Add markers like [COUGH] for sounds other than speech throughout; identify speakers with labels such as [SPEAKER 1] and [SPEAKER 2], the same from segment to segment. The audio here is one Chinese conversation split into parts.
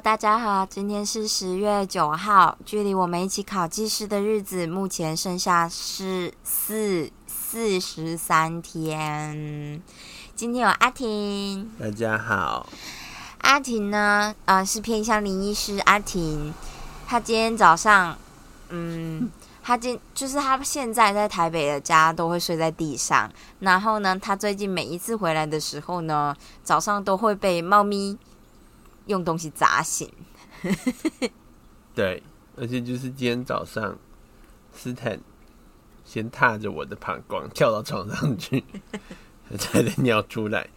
[SPEAKER 1] 大家好，今天是十月九号，距离我们一起考技师的日子目前剩下是四四十三天。今天有阿婷，
[SPEAKER 2] 大家好。
[SPEAKER 1] 阿婷呢，呃，是偏向林医师。阿婷，她今天早上，嗯，她今就是她现在在台北的家都会睡在地上，然后呢，她最近每一次回来的时候呢，早上都会被猫咪。用东西砸醒，
[SPEAKER 2] 对，而且就是今天早上，斯坦先踏着我的膀胱跳到床上去，[LAUGHS] 才的尿出来，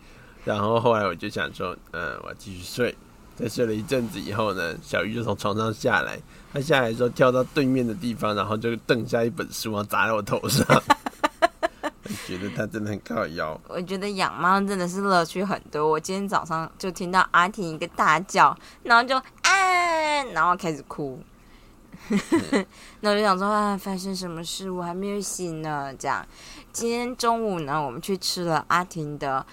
[SPEAKER 2] 然后后来我就想说，嗯，我继续睡。在睡了一阵子以后呢，小鱼就从床上下来，他下来之后跳到对面的地方，然后就瞪下一本书，然后砸在我头上。觉得它真的很靠腰。
[SPEAKER 1] 我觉得养猫真的是乐趣很多。我今天早上就听到阿婷一个大叫，然后就啊，然后开始哭。那我就想说啊，发生什么事？我还没有醒呢。这样，今天中午呢，我们去吃了阿婷的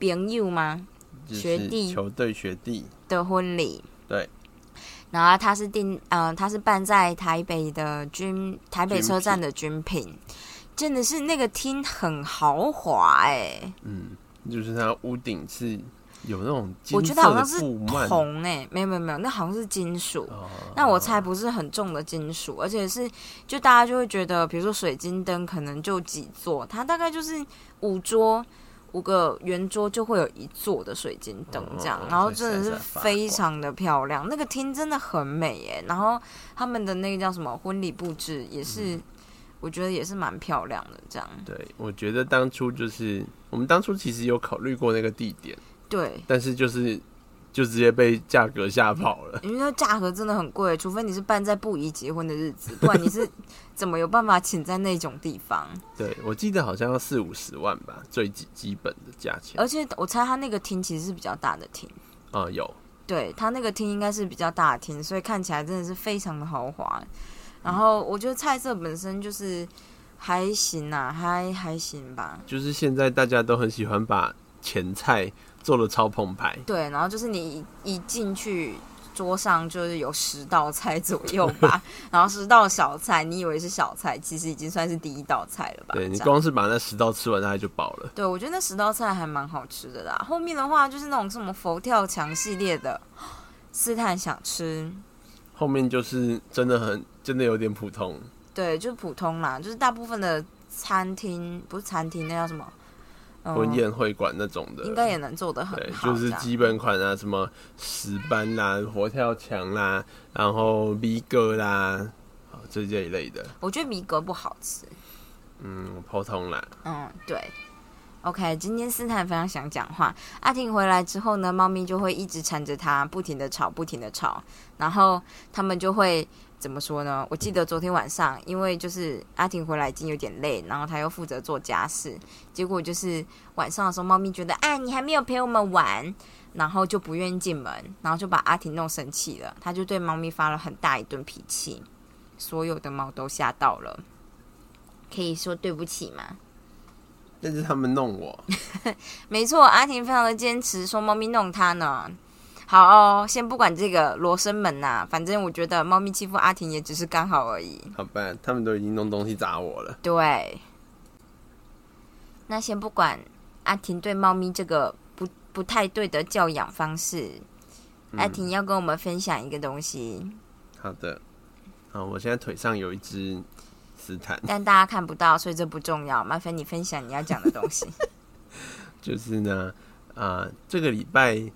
[SPEAKER 1] 朋友吗？
[SPEAKER 2] 学弟球队学弟
[SPEAKER 1] 的婚礼。
[SPEAKER 2] 对。
[SPEAKER 1] 然后他是定，嗯，他是办在台北的军台北车站的军品。真的是那个厅很豪华哎，
[SPEAKER 2] 嗯，就是它屋顶是有那种，
[SPEAKER 1] 我觉得好像是铜哎，没有没有没有，那好像是金属，那我猜不是很重的金属，而且是就大家就会觉得，比如说水晶灯可能就几座，它大概就是五桌五个圆桌就会有一座的水晶灯这样，然后真的是非常的漂亮，那个厅真的很美哎，然后他们的那个叫什么婚礼布置也是。我觉得也是蛮漂亮的，这样。
[SPEAKER 2] 对，我觉得当初就是我们当初其实有考虑过那个地点，
[SPEAKER 1] 对，
[SPEAKER 2] 但是就是就直接被价格吓跑了。
[SPEAKER 1] 因为价格真的很贵，除非你是办在不宜结婚的日子，不然你是 [LAUGHS] 怎么有办法请在那种地方？[LAUGHS]
[SPEAKER 2] 对，我记得好像要四五十万吧，最基基本的价钱。
[SPEAKER 1] 而且我猜他那个厅其实是比较大的厅
[SPEAKER 2] 啊，有，
[SPEAKER 1] 对他那个厅应该是比较大的厅，所以看起来真的是非常的豪华。然后我觉得菜色本身就是还行啊，还还行吧。
[SPEAKER 2] 就是现在大家都很喜欢把前菜做的超澎湃。
[SPEAKER 1] 对，然后就是你一进去桌上就是有十道菜左右吧，[LAUGHS] 然后十道小菜，你以为是小菜，其实已经算是第一道菜了吧？
[SPEAKER 2] 对你光是把那十道吃完，大概就饱了。
[SPEAKER 1] 对，我觉得那十道菜还蛮好吃的啦。后面的话就是那种什么佛跳墙系列的，[GASPS] 试探想吃。
[SPEAKER 2] 后面就是真的很。真的有点普通，
[SPEAKER 1] 对，就是普通啦，就是大部分的餐厅不是餐厅，那叫什么？
[SPEAKER 2] 婚宴会馆那种的，
[SPEAKER 1] 应该也能做的很
[SPEAKER 2] 好。就是基本款啊，什么石斑啦、佛跳墙啦，然后米格啦，这这一类的。
[SPEAKER 1] 我觉得米格不好吃，
[SPEAKER 2] 嗯，普通啦。
[SPEAKER 1] 嗯，对。OK，今天斯坦非常想讲话。阿婷回来之后呢，猫咪就会一直缠着他，不停的吵，不停的吵，然后他们就会。怎么说呢？我记得昨天晚上，因为就是阿婷回来已经有点累，然后他又负责做家事，结果就是晚上的时候，猫咪觉得啊，你还没有陪我们玩，然后就不愿意进门，然后就把阿婷弄生气了，他就对猫咪发了很大一顿脾气，所有的猫都吓到了，可以说对不起吗？
[SPEAKER 2] 那是他们弄我，[LAUGHS]
[SPEAKER 1] 没错，阿婷非常的坚持说猫咪弄他呢。好哦，先不管这个罗生门呐，反正我觉得猫咪欺负阿婷也只是刚好而已。
[SPEAKER 2] 好吧，他们都已经弄东西砸我了。
[SPEAKER 1] 对，那先不管阿婷对猫咪这个不不太对的教养方式，阿婷要跟我们分享一个东西。
[SPEAKER 2] 好的，好，我现在腿上有一只斯坦，
[SPEAKER 1] 但大家看不到，所以这不重要。麻烦你分享你要讲的东西。[LAUGHS]
[SPEAKER 2] 就是呢，啊，这个礼拜。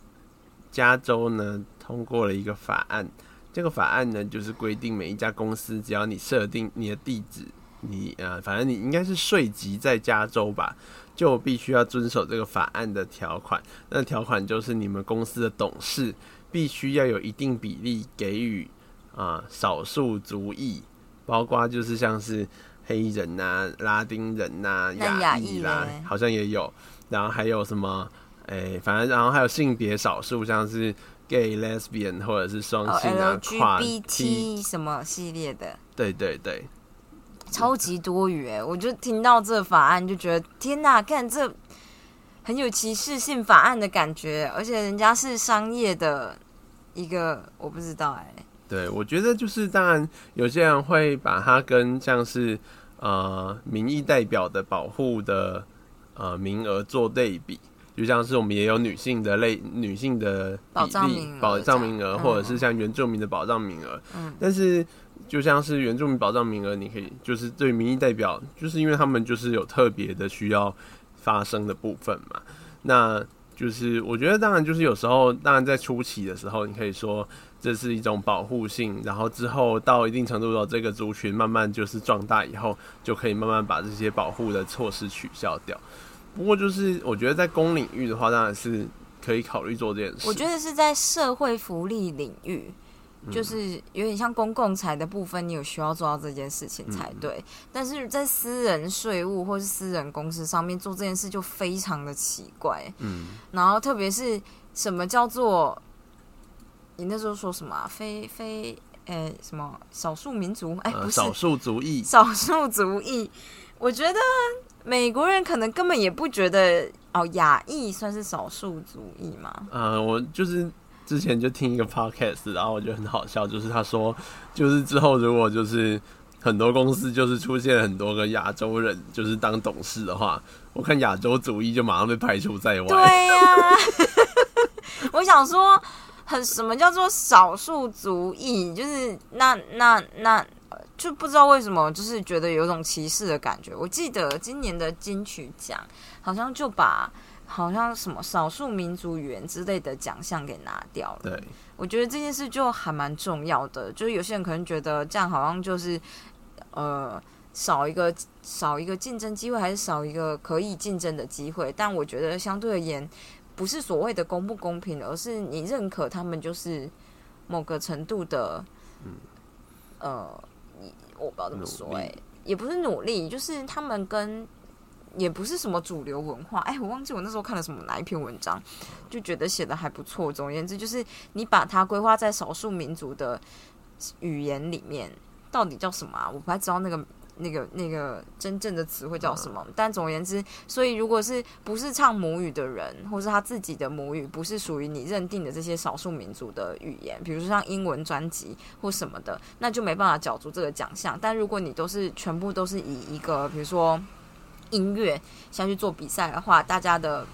[SPEAKER 2] 加州呢通过了一个法案，这个法案呢就是规定每一家公司，只要你设定你的地址，你呃，反正你应该是税籍在加州吧，就必须要遵守这个法案的条款。那条款就是你们公司的董事必须要有一定比例给予啊少数族裔，包括就是像是黑人呐、拉丁人呐、亚裔啦，好像也有，然后还有什么？哎，反正然后还有性别少数，像是 gay、lesbian 或者是双性啊、跨
[SPEAKER 1] T 什么系列的。
[SPEAKER 2] 对对对，
[SPEAKER 1] 超级多余哎！我就听到这法案就觉得天哪，看这很有歧视性法案的感觉，而且人家是商业的一个我不知道哎、
[SPEAKER 2] 对，我觉得就是当然有些人会把它跟像是呃民意代表的保护的呃名额做对比。就像是我们也有女性的类女性的比
[SPEAKER 1] 保障
[SPEAKER 2] 例
[SPEAKER 1] 名额
[SPEAKER 2] 保障名额，或者是像原住民的保障名额，
[SPEAKER 1] 嗯
[SPEAKER 2] 但是就像是原住民保障名额，你可以就是对民意代表，就是因为他们就是有特别的需要发生的部分嘛。那就是我觉得，当然就是有时候，当然在初期的时候，你可以说这是一种保护性，然后之后到一定程度的这个族群慢慢就是壮大以后，就可以慢慢把这些保护的措施取消掉。不过就是我觉得在公领域的话，当然是可以考虑做这件事。
[SPEAKER 1] 我觉得是在社会福利领域，
[SPEAKER 2] 嗯
[SPEAKER 1] 就是有点像公共财的部分，你有需要做到这件事情才对。但是在私人税务或是私人公司上面做这件事就非常的奇怪。
[SPEAKER 2] 嗯，
[SPEAKER 1] 然后特别是什么叫做你那时候说什么、啊、非非呃什么少数民族？哎、不是
[SPEAKER 2] 呃少数族裔，
[SPEAKER 1] 少数族裔，我觉得美国人可能根本也不觉得哦，亚裔算是少数族裔嘛。
[SPEAKER 2] 呃，我就是之前就听一个 podcast，然后我觉得很好笑，就是他说，就是之后如果就是很多公司就是出现很多个亚洲人，就是当董事的话，我看亚洲主义就马上被排除在外。
[SPEAKER 1] 对呀 [LAUGHS] [LAUGHS] 我想说，很什么叫做少数族裔？就是那那那呃就不知道为什么，就是觉得有种歧视的感觉。我记得今年的金曲奖好像就把好像什么少数民族语言之类的奖项给拿掉了。
[SPEAKER 2] 对，
[SPEAKER 1] 我觉得这件事就还蛮重要的，就是有些人可能觉得这样好像就是呃少一个少一个竞争机会，还是少一个可以竞争的机会。但我觉得相对而言，不是所谓的公不公平，而是你认可他们就是某个程度的，嗯呃，你我不知道怎么说、也不是努力，就是他们跟。也不是什么主流文化，哎，我忘记我那时候看了什么哪一篇文章，就觉得写的还不错。总而言之，就是你把它规划在少数民族的语言里面，到底叫什么啊？我不太知道那个那个那个真正的词汇叫什么。但总而言之，所以如果是不是唱母语的人，或是他自己的母语不是属于你认定的这些少数民族的语言，比如说像英文专辑或什么的，那就没办法角逐这个奖项。但如果你都是全部都是以一个比如说音乐下去做比赛的话，大家的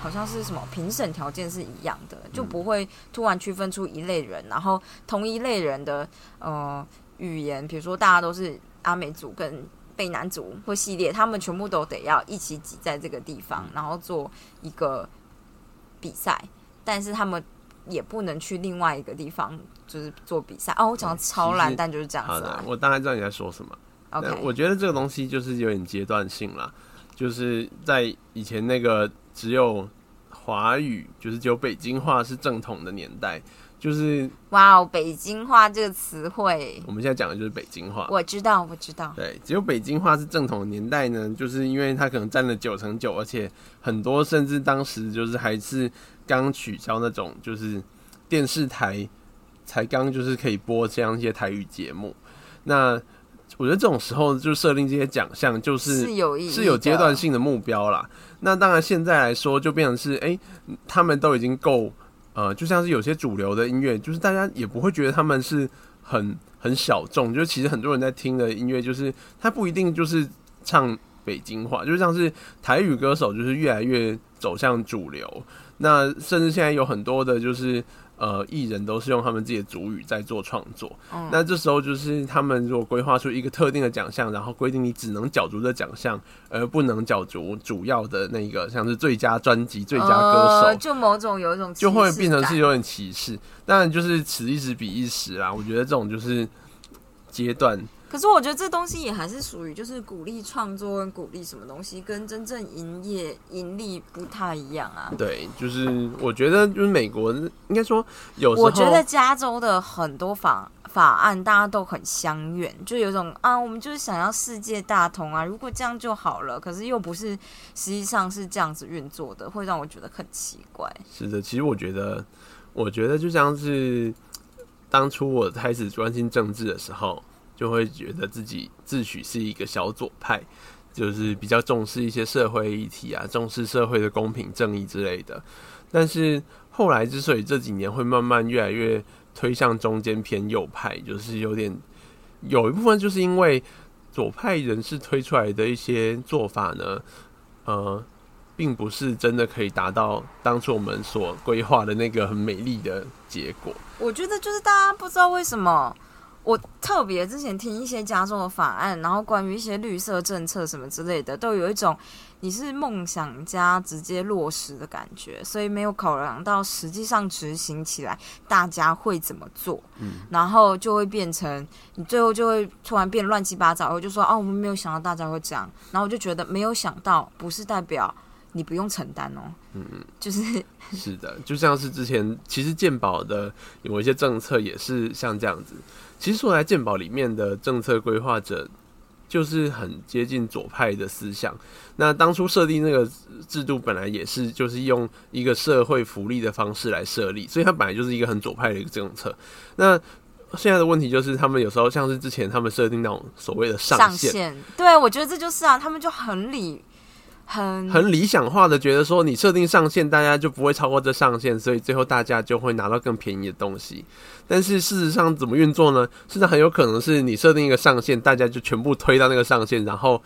[SPEAKER 1] 好像是什么评审条件是一样的，就不会突然区分出一类人，然后同一类人的呃语言，比如说大家都是阿美族跟被男族或系列，他们全部都得要一起挤在这个地方，然后做一个比赛，但是他们也不能去另外一个地方就是做比赛。哦，我讲的超烂，但就是这样
[SPEAKER 2] 好的
[SPEAKER 1] 子啊，。
[SPEAKER 2] 我大概知道你在说什么。
[SPEAKER 1] OK，
[SPEAKER 2] 我觉得这个东西就是有点阶段性啦，就是在以前那个只有华语，就是只有北京话是正统的年代，就是
[SPEAKER 1] 哇哦，北京话这个词汇，
[SPEAKER 2] 我们现在讲的就是北京话。
[SPEAKER 1] 我知道，我知道。
[SPEAKER 2] 对，只有北京话是正统的年代呢，就是因为它可能占了九成九，而且很多甚至当时就是还是刚取消那种就是电视台才刚就是可以播这样一些台语节目。那我觉得这种时候就设定这些奖项，就是
[SPEAKER 1] 是有
[SPEAKER 2] 阶段性的目标啦。那当然现在来说，就变成是哎、诶他们都已经够呃，就像是有些主流的音乐，就是大家也不会觉得他们是很很小众，就是其实很多人在听的音乐，就是他不一定就是唱北京话，就像是台语歌手，就是越来越走向主流。那甚至现在有很多的，就是呃艺人都是用他们自己的主语在做创作。
[SPEAKER 1] 嗯
[SPEAKER 2] 那这时候就是他们如果规划出一个特定的奖项，然后规定你只能角逐这奖项，而不能角逐主要的那个像是最佳专辑、最佳歌手，
[SPEAKER 1] 呃就某种有一种
[SPEAKER 2] 就会变成是有点歧视。当然就是此一时彼一时啦，我觉得这种就是阶段。
[SPEAKER 1] 可是我觉得这东西也还是属于就是鼓励创作跟鼓励什么东西，跟真正营业盈利不太一样啊。
[SPEAKER 2] 对，就是我觉得就是美国应该说有时候
[SPEAKER 1] 我觉得加州的很多法法案大家都很相怨，就有种啊，我们就是想要世界大同啊，如果这样就好了，可是又不是实际上是这样子运作的，会让我觉得很奇怪。
[SPEAKER 2] 是的，其实我觉得，我觉得就像是当初我开始关心政治的时候，就会觉得自己自诩是一个小左派，就是比较重视一些社会议题啊，重视社会的公平正义之类的。但是后来之所以这几年会慢慢越来越推向中间偏右派，就是有点有一部分就是因为左派人士推出来的一些做法呢，呃，并不是真的可以达到当初我们所规划的那个很美丽的结果。
[SPEAKER 1] 我觉得就是大家不知道为什么。我特别之前听一些加州的法案，然后关于一些绿色政策什么之类的，都有一种你是梦想家直接落实的感觉，所以没有考量到实际上执行起来大家会怎么做，嗯，然后就会变成你最后就会突然变乱七八糟，我就说哦，我们没有想到大家会这样，然后我就觉得没有想到不是代表你不用承担哦，嗯嗯，就是 [LAUGHS]
[SPEAKER 2] 是的，就像是之前其实健保的有一些政策也是像这样子。其实说来，健保里面的政策规划者就是很接近左派的思想。那当初设定那个制度，本来也是就是用一个社会福利的方式来设立，所以它本来就是一个很左派的一个政策。那现在的问题就是，他们有时候像是之前他们设定那种所谓的上限，
[SPEAKER 1] 对我觉得这就是啊，他们就很理。很
[SPEAKER 2] 很理想化的觉得说，你设定上限，大家就不会超过这上限，所以最后大家就会拿到更便宜的东西。但是事实上怎么运作呢？事实上很有可能是你设定一个上限，大家就全部推到那个上限，然后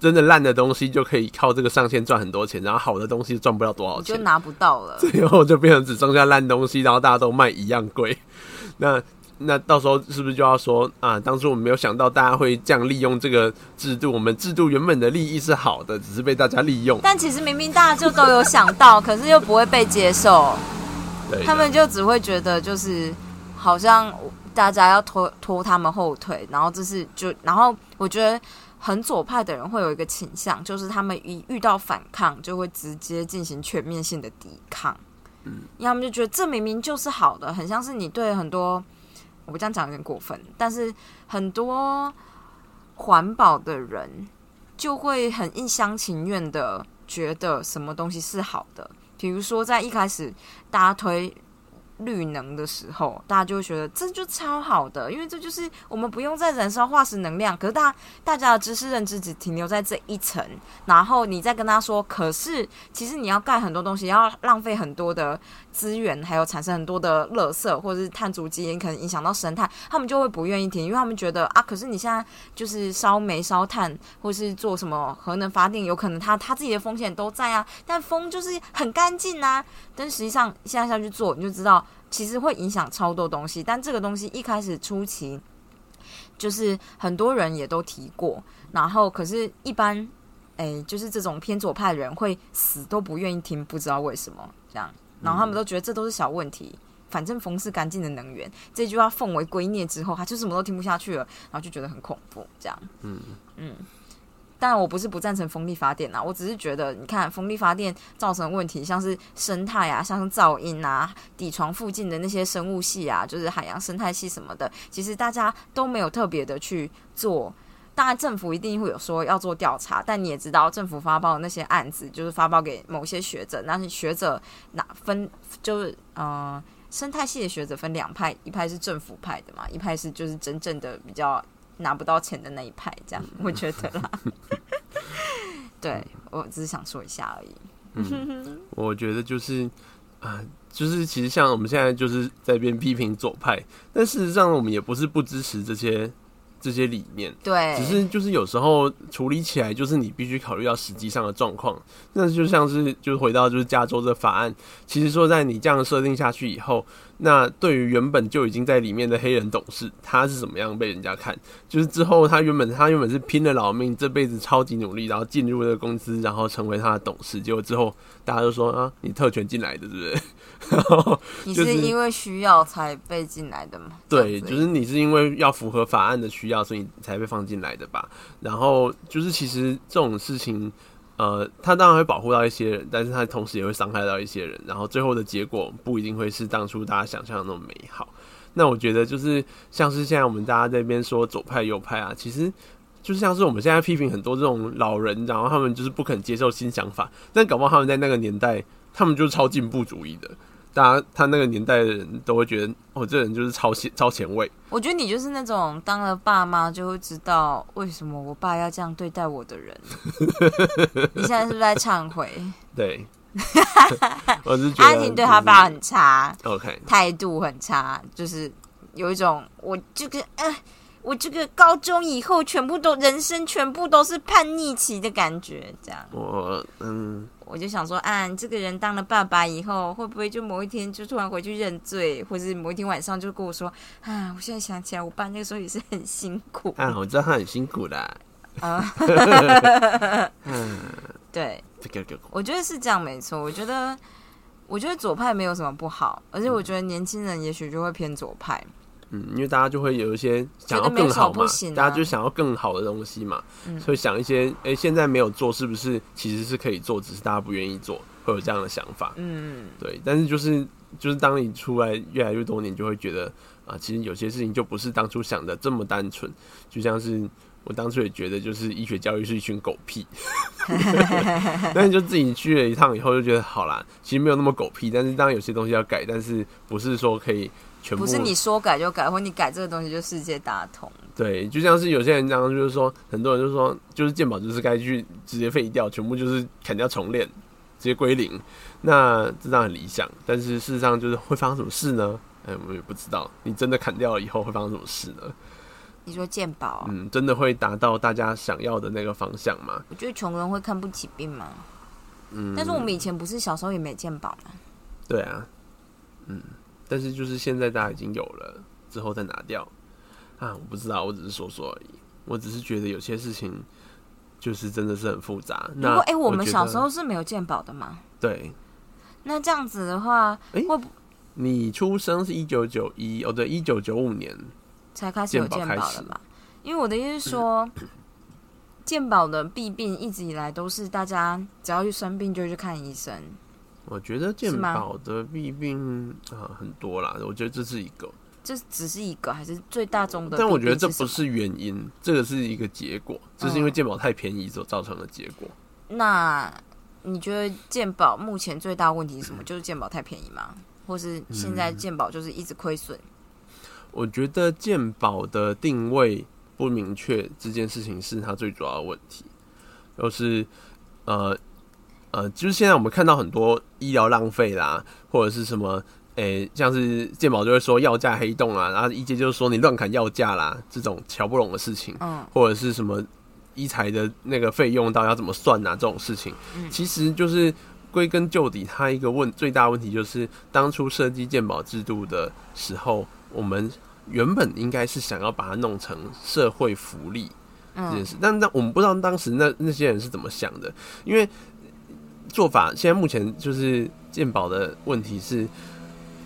[SPEAKER 2] 真的烂的东西就可以靠这个上限赚很多钱，然后好的东西赚不了多少钱，
[SPEAKER 1] 就拿不到了。
[SPEAKER 2] 最后就变成只剩下烂东西，然后大家都卖一样贵。那。那到时候是不是就要说啊？当初我们没有想到大家会这样利用这个制度。我们制度原本的利益是好的，只是被大家利用。
[SPEAKER 1] 但其实明明大家就都有想到，可是又不会被接受。他们就只会觉得就是好像大家要拖拖他们后腿，然后这是就然后我觉得很左派的人会有一个倾向，就是他们一遇到反抗就会直接进行全面性的抵抗。嗯，因为他们就觉得这明明就是好的，很像是你对很多。我这样讲有点过分，但是很多环保的人就会很一厢情愿的觉得什么东西是好的，比如说在一开始大家推。绿能的时候，大家就会觉得这就超好的，因为这就是我们不用再燃烧化石能量。可是大大家的知识认知只停留在这一层，然后你再跟他说，可是其实你要盖很多东西，要浪费很多的资源，还有产生很多的垃圾或者是碳足迹，可能影响到生态，他们就会不愿意停，因为他们觉得啊，可是你现在就是烧煤烧炭，或是做什么核能发电，有可能他他自己的风险都在啊，但风就是很干净啊。但实际上现在下去做，你就知道。其实会影响超多东西，但这个东西一开始初期就是很多人也都提过，然后可是，一般诶，就是这种偏左派的人会死都不愿意听，不知道为什么这样，然后他们都觉得这都是小问题，反正风是干净的能源，这句话奉为圭臬之后，他就什么都听不下去了，然后就觉得很恐怖，这样，嗯。嗯。但我不是不赞成风力发电呐，我只是觉得，你看风力发电造成问题，像是生态啊，像是噪音啊，底床附近的那些生物系啊，就是海洋生态系什么的，其实大家都没有特别的去做。当然，政府一定会有说要做调查，但你也知道，政府发报的那些案子，就是发报给某些学者，那些学者哪分就是呃，生态系的学者分两派，一派是政府派的嘛，一派是就是真正的比较。拿不到钱的那一派，这样我觉得啦。[LAUGHS] 对我只是想说一下而已。
[SPEAKER 2] 嗯，我觉得就是啊，就是其实像我们现在就是在边批评左派，但事实上我们也不是不支持这些。这些理念，
[SPEAKER 1] 对，
[SPEAKER 2] 只是就是有时候处理起来，就是你必须考虑到实际上的状况。那就像是，就是回到就是加州的法案，其实说在你这样设定下去以后，那对于原本就已经在里面的黑人董事，他是怎么样被人家看？就是之后他原本他原本是拼了老命，这辈子超级努力，然后进入这个公司，然后成为他的董事，结果之后大家都说啊，你特权进来的，对不对？
[SPEAKER 1] 然后你是因为需要才被进来的吗？
[SPEAKER 2] 对，就是你是因为要符合法案的需要，所以才被放进来的吧。然后就是其实这种事情，呃，他当然会保护到一些人，但是他同时也会伤害到一些人。然后最后的结果不一定会是当初大家想象的那么美好。那我觉得就是像是现在我们大家这边说左派右派啊，其实就是像是我们现在批评很多这种老人，然后他们就是不肯接受新想法，但搞不好他们在那个年代。他们就是超进步主义的，大家他那个年代的人都会觉得，哦，这人就是超前超前卫。
[SPEAKER 1] 我觉得你就是那种当了爸妈就会知道为什么我爸要这样对待我的人。[LAUGHS] 你现在是不是在忏悔？
[SPEAKER 2] 对，[LAUGHS] 我是觉得
[SPEAKER 1] 阿婷对他爸很差
[SPEAKER 2] ，OK，
[SPEAKER 1] 态度很差，就是有一种我这个呃，我这个高中以后全部都人生全部都是叛逆期的感觉，这样。
[SPEAKER 2] 我嗯，
[SPEAKER 1] 我就想说，啊，你这个人当了爸爸以后，会不会就某一天就突然回去认罪，或是某一天晚上就跟我说，啊，我现在想起来，我爸那个时候也是很辛苦
[SPEAKER 2] 啊，我知道他很辛苦的。
[SPEAKER 1] 啊。[LAUGHS] 对，我觉得是这样，没错。我觉得，我觉得左派没有什么不好，而且我觉得年轻人也许就会偏左派。
[SPEAKER 2] 嗯，因为大家就会有一些想要更好嘛，大家就想要更好的东西嘛，
[SPEAKER 1] 嗯。
[SPEAKER 2] 所以想一些，哎、现在没有做，是不是其实是可以做，只是大家不愿意做，会有这样的想法。
[SPEAKER 1] 嗯，
[SPEAKER 2] 对，但是就是就是当你出来越来越多年，就会觉得啊，其实有些事情就不是当初想的这么单纯，就像是我当初也觉得，就是医学教育是一群狗屁，[LAUGHS] 但是就自己去了一趟以后，就觉得好啦，其实没有那么狗屁，但是当然有些东西要改，但是不是说可以全部
[SPEAKER 1] 不是你说改就改，或你改这个东西就世界大同。
[SPEAKER 2] 对，就像是有些人这样，就是说，很多人就说，就是鉴宝就是该去直接废掉，全部就是砍掉重练，直接归零。那这当然很理想，但是事实上就是会发生什么事呢？哎，我们也不知道。你真的砍掉了以后会发生什么事呢？
[SPEAKER 1] 你说健保，
[SPEAKER 2] 嗯，真的会达到大家想要的那个方向吗？
[SPEAKER 1] 我觉得穷人会看不起病吗？
[SPEAKER 2] 嗯，
[SPEAKER 1] 但是我们以前不是小时候也没健保吗？
[SPEAKER 2] 对啊，嗯，但是就是现在大家已经有了，之后再拿掉啊，我不知道，我只是说说而已。我只是觉得有些事情就是真的是很复杂。那
[SPEAKER 1] 如果哎、我们小时候是没有鉴宝的嘛？
[SPEAKER 2] 对
[SPEAKER 1] 那这样子的话，
[SPEAKER 2] 诶
[SPEAKER 1] 会不
[SPEAKER 2] 你出生是一九九一，哦对，一九九五年，
[SPEAKER 1] 才开始有健
[SPEAKER 2] 健保开始
[SPEAKER 1] 保的嘛？因为我的意思是说，[CLEARS THROAT] 鉴宝的弊病一直以来都是大家只要去生病就去看医生。
[SPEAKER 2] 我觉得
[SPEAKER 1] 鉴
[SPEAKER 2] 宝的弊病啊、很多啦，我觉得这是一个，
[SPEAKER 1] 这只是一个还是最大众的？
[SPEAKER 2] 但我觉得这不
[SPEAKER 1] 是
[SPEAKER 2] 原因，这个是一个结果，这是因为鉴宝太便宜所造成的结果。
[SPEAKER 1] 那你觉得鉴宝目前最大问题是什么？[LAUGHS] 就是鉴宝太便宜吗？或是现在鉴宝就是一直亏损？
[SPEAKER 2] 我觉得鉴宝的定位不明确这件事情是它最主要的问题，就是呃呃，就是现在我们看到很多医疗浪费啦，或者是什么。诶、像是健保就会说药价黑洞啊，然后医界就是说你乱砍药价啦，这种瞧不拢的事情，
[SPEAKER 1] 嗯，
[SPEAKER 2] 或者是什么医材的那个费用到底要怎么算啊，这种事情，其实就是归根究底，它一个问最大问题就是当初设计健保制度的时候，我们原本应该是想要把它弄成社会福利这件事，但但我们不知道当时那那些人是怎么想的，因为做法现在目前就是健保的问题是。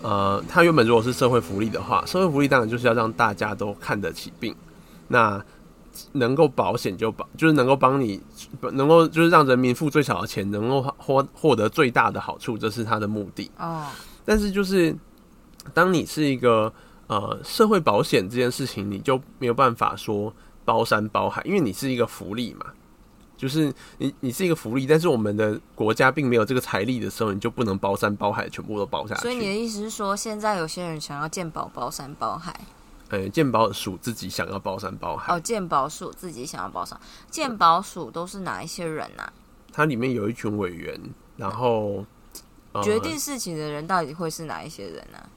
[SPEAKER 2] 呃，它原本如果是社会福利的话，社会福利当然就是要让大家都看得起病，那能够保险就保，就是能够帮你，能够就是让人民付最少的钱，能够获获得最大的好处，这是它的目的。
[SPEAKER 1] 哦，
[SPEAKER 2] 但是就是当你是一个呃社会保险这件事情，你就没有办法说包山包海，因为你是一个福利嘛。就是你，你是一个福利，但是我们的国家并没有这个财力的时候，你就不能包山包海，全部都包下去。
[SPEAKER 1] 所以你的意思是说，现在有些人想要健保包山包海？
[SPEAKER 2] 呃，健保署自己想要包山包海，
[SPEAKER 1] 哦，健保署自己想要包山，健保署都是哪一些人啊？
[SPEAKER 2] 它里面有一群委员，然后、呃、
[SPEAKER 1] 决定事情的人到底会是哪一些人呢、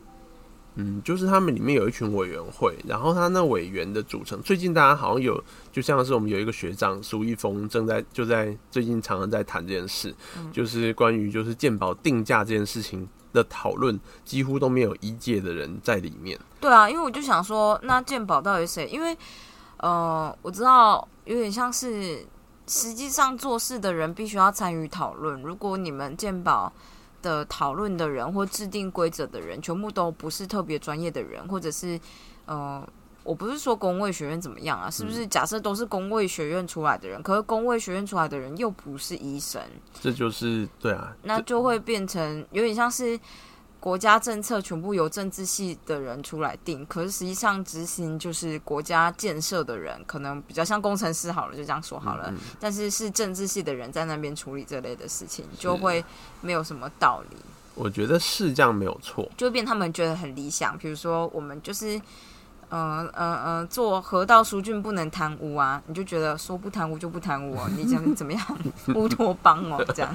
[SPEAKER 2] 嗯，就是他们里面有一群委员会，然后他那委员的组成，最近大家好像有，就像是我们有一个学长苏一峰正在就在最近常常在谈这件事，就是关于就是鉴宝定价这件事情的讨论，几乎都没有一届的人在里面。
[SPEAKER 1] 对啊，因为我就想说，那鉴宝到底是谁？因为呃，我知道有点像是实际上做事的人必须要参与讨论。如果你们健保的讨论的人或制定规则的人，全部都不是特别专业的人，或者是呃。我不是说工位学院怎么样啊，是不是？假设都是工位学院出来的人，可是工位学院出来的人又不是医生，
[SPEAKER 2] 这就是对啊，
[SPEAKER 1] 那就会变成有点像是国家政策全部由政治系的人出来定，可是实际上执行就是国家建设的人，可能比较像工程师好了，就这样说好了。
[SPEAKER 2] 嗯
[SPEAKER 1] 但是是政治系的人在那边处理这类的事情，就会没有什么道理。
[SPEAKER 2] 我觉得是这样没有错。
[SPEAKER 1] 就会变他们觉得很理想。比如说，我们就是，呃呃呃，做河道疏浚不能贪污啊，你就觉得说不贪污就不贪污哦，你讲怎么样乌托邦哦，这样，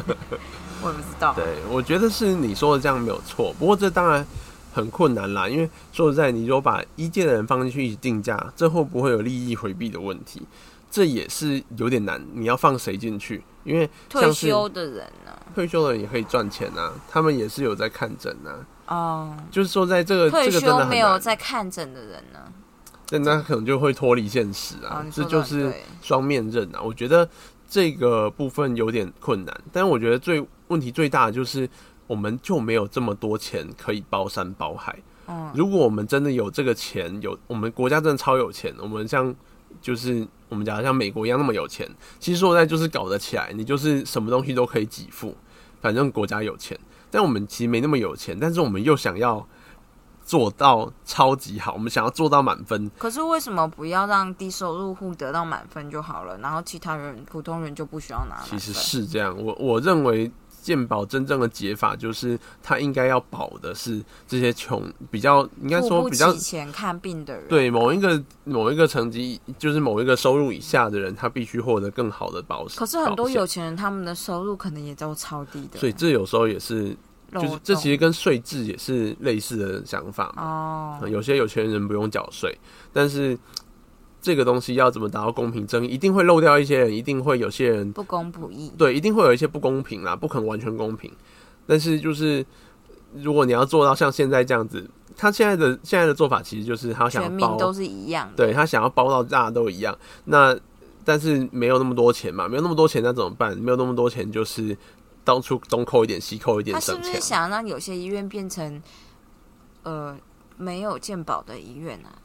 [SPEAKER 1] 我也不知道。
[SPEAKER 2] 对，我觉得是你说的这样没有错。不过这当然很困难啦，因为说实在，你如果把一届的人放进去一起定价，这会不会有利益回避的问题？这也是有点难。你要放谁进去？因为
[SPEAKER 1] 退休的人呢？
[SPEAKER 2] 退休的人也可以赚钱啊，他们也是有在看诊啊。
[SPEAKER 1] 哦，
[SPEAKER 2] 就是说，在这个
[SPEAKER 1] 退
[SPEAKER 2] 这个真的
[SPEAKER 1] 休没有
[SPEAKER 2] 难，
[SPEAKER 1] 在看诊的人呢？
[SPEAKER 2] 但他可能就会脱离现实啊，
[SPEAKER 1] 哦，你说得很
[SPEAKER 2] 这就是
[SPEAKER 1] 对
[SPEAKER 2] 双面刃啊。我觉得这个部分有点困难，但是我觉得最问题最大的就是我们就没有这么多钱可以包山包海。
[SPEAKER 1] 嗯
[SPEAKER 2] 如果我们真的有这个钱，有我们国家真的超有钱，我们像就是我们讲的像美国一样那么有钱，其实说实在就是搞得起来，你就是什么东西都可以给付，反正国家有钱。但我们其实没那么有钱，但是我们又想要做到超级好，我们想要做到满分，
[SPEAKER 1] 可是为什么不要让低收入户得到满分就好了，然后其他人普通人就不需要拿？
[SPEAKER 2] 其实是这样。我我认为健保真正的解法就是，他应该要保的是这些穷，比较应该说比较
[SPEAKER 1] 看病的人。
[SPEAKER 2] 对某一个某一个层级，就是某一个收入以下的人，他必须获得更好的保险。
[SPEAKER 1] 可是很多有钱人他们的收入可能也都超低的，
[SPEAKER 2] 所以这有时候也是，就是这其实跟税制也是类似的想法嘛。
[SPEAKER 1] 哦，
[SPEAKER 2] 有些有钱人不用缴税，但是这个东西要怎么达到公平正义，一定会漏掉一些人，一定会有些人
[SPEAKER 1] 不公不义。
[SPEAKER 2] 对，一定会有一些不公平啦，不可能完全公平。但是就是如果你要做到像现在这样子，他现在的现在的做法其实就是他想要包，
[SPEAKER 1] 全民都是一样，
[SPEAKER 2] 对他想要包到大家都一样。那但是没有那么多钱嘛，没有那么多钱那怎么办？没有那么多钱就是当初东扣一点西扣一点
[SPEAKER 1] 他是不是。想让有些医院变成呃没有健保的医院啊？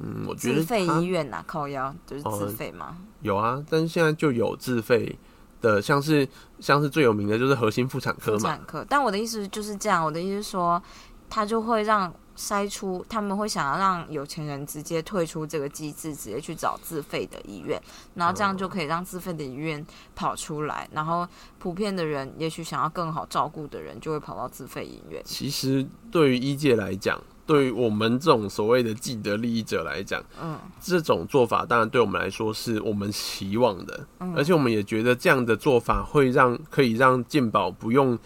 [SPEAKER 2] 嗯，我觉得
[SPEAKER 1] 自费医院呐、靠腰就是
[SPEAKER 2] 哦
[SPEAKER 1] 自费嘛。
[SPEAKER 2] 有啊，但是现在就有自费的，像是像是最有名的就是核心妇产科嘛，
[SPEAKER 1] 妇产科，但我的意思就是这样，我的意思是说，他就会让筛出，他们会想要让有钱人直接退出这个机制，直接去找自费的医院，然后这样就可以让自费的医院跑出来，然后普遍的人，也许想要更好照顾的人，就会跑到自费医院。
[SPEAKER 2] 其实对于医界来讲，对于我们这种所谓的既得利益者来讲，
[SPEAKER 1] 嗯
[SPEAKER 2] 这种做法当然对我们来说是我们期望的，
[SPEAKER 1] 嗯
[SPEAKER 2] 而且我们也觉得这样的做法会让可以让健保不用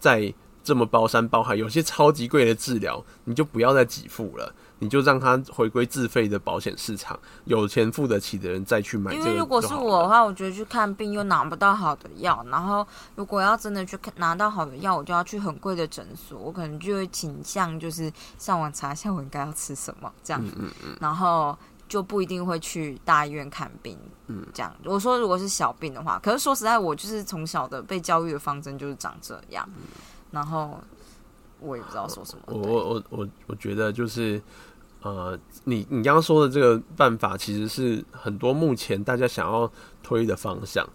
[SPEAKER 2] 再这么包山包海，有些超级贵的治疗你就不要再给付了。你就让它回归自费的保险市场，有钱付得起的人再去买
[SPEAKER 1] 因为如果是我的话，我觉得去看病又拿不到好的药，然后如果要真的去看拿到好的药，我就要去很贵的诊所，我可能就会倾向就是上网查一下我应该要吃什么这样，
[SPEAKER 2] 嗯
[SPEAKER 1] 然后就不一定会去大医院看病。
[SPEAKER 2] 嗯，
[SPEAKER 1] 这样我说如果是小病的话，可是说实在，我就是从小的被教育的方针就是长这样，然后我也不知道说什么。
[SPEAKER 2] 我我我我我觉得就是，呃，你你刚刚说的这个办法，其实是很多目前大家想要推的方向。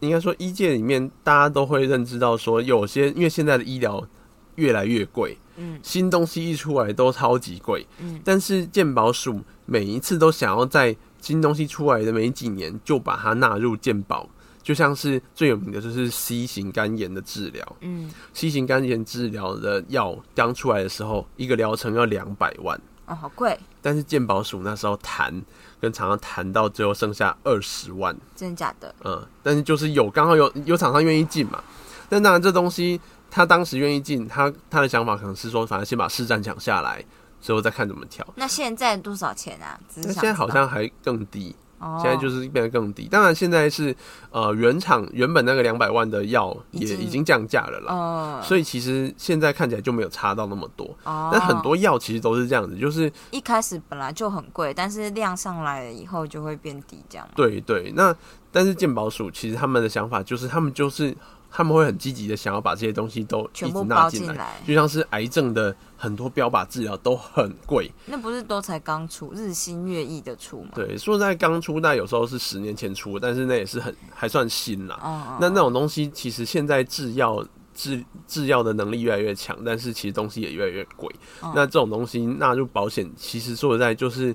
[SPEAKER 2] 应该说，医界里面大家都会认知到，说有些因为现在的医疗越来越贵，
[SPEAKER 1] 嗯
[SPEAKER 2] 新东西一出来都超级贵，
[SPEAKER 1] 嗯
[SPEAKER 2] 但是健保署每一次都想要在新东西出来的没几年就把它纳入健保，就像是最有名的就是 C 型肝炎的治疗。
[SPEAKER 1] 嗯
[SPEAKER 2] C 型肝炎治疗的药刚出来的时候，一个疗程要两百万，
[SPEAKER 1] 哦，好贵，
[SPEAKER 2] 但是鉴宝署那时候谈跟厂商谈到最后剩下二十万，
[SPEAKER 1] 真的假的？
[SPEAKER 2] 嗯，但是就是有刚好有有厂商愿意进嘛，但当然这东西他当时愿意进，他他的想法可能是说，反正先把市占抢下来，之后再看怎么调。
[SPEAKER 1] 那现在多少钱啊？
[SPEAKER 2] 那现在好像还更低，
[SPEAKER 1] 哦
[SPEAKER 2] 现在就是变得更低。当然现在是呃原厂原本那个两百万的药也已经降价了啦。
[SPEAKER 1] 呃，
[SPEAKER 2] 所以其实现在看起来就没有差到那么多，
[SPEAKER 1] 哦
[SPEAKER 2] 但很多药其实都是这样子，就是
[SPEAKER 1] 一开始本来就很贵，但是量上来了以后就会变低，这样。
[SPEAKER 2] 对对。那但是健保署其实他们的想法就是，他们就是他们会很积极的想要把这些东西都一直
[SPEAKER 1] 全部
[SPEAKER 2] 纳进来，就像是癌症的很多标靶治疗都很贵。
[SPEAKER 1] 那不是都才刚出，日新月异的出吗？
[SPEAKER 2] 对，说在刚出，那有时候是十年前出，但是那也是很还算新啦。那那种东西其实现在制药制制药的能力越来越强，但是其实东西也越来越贵。
[SPEAKER 1] 嗯
[SPEAKER 2] 那这种东西纳入保险，其实说实在就是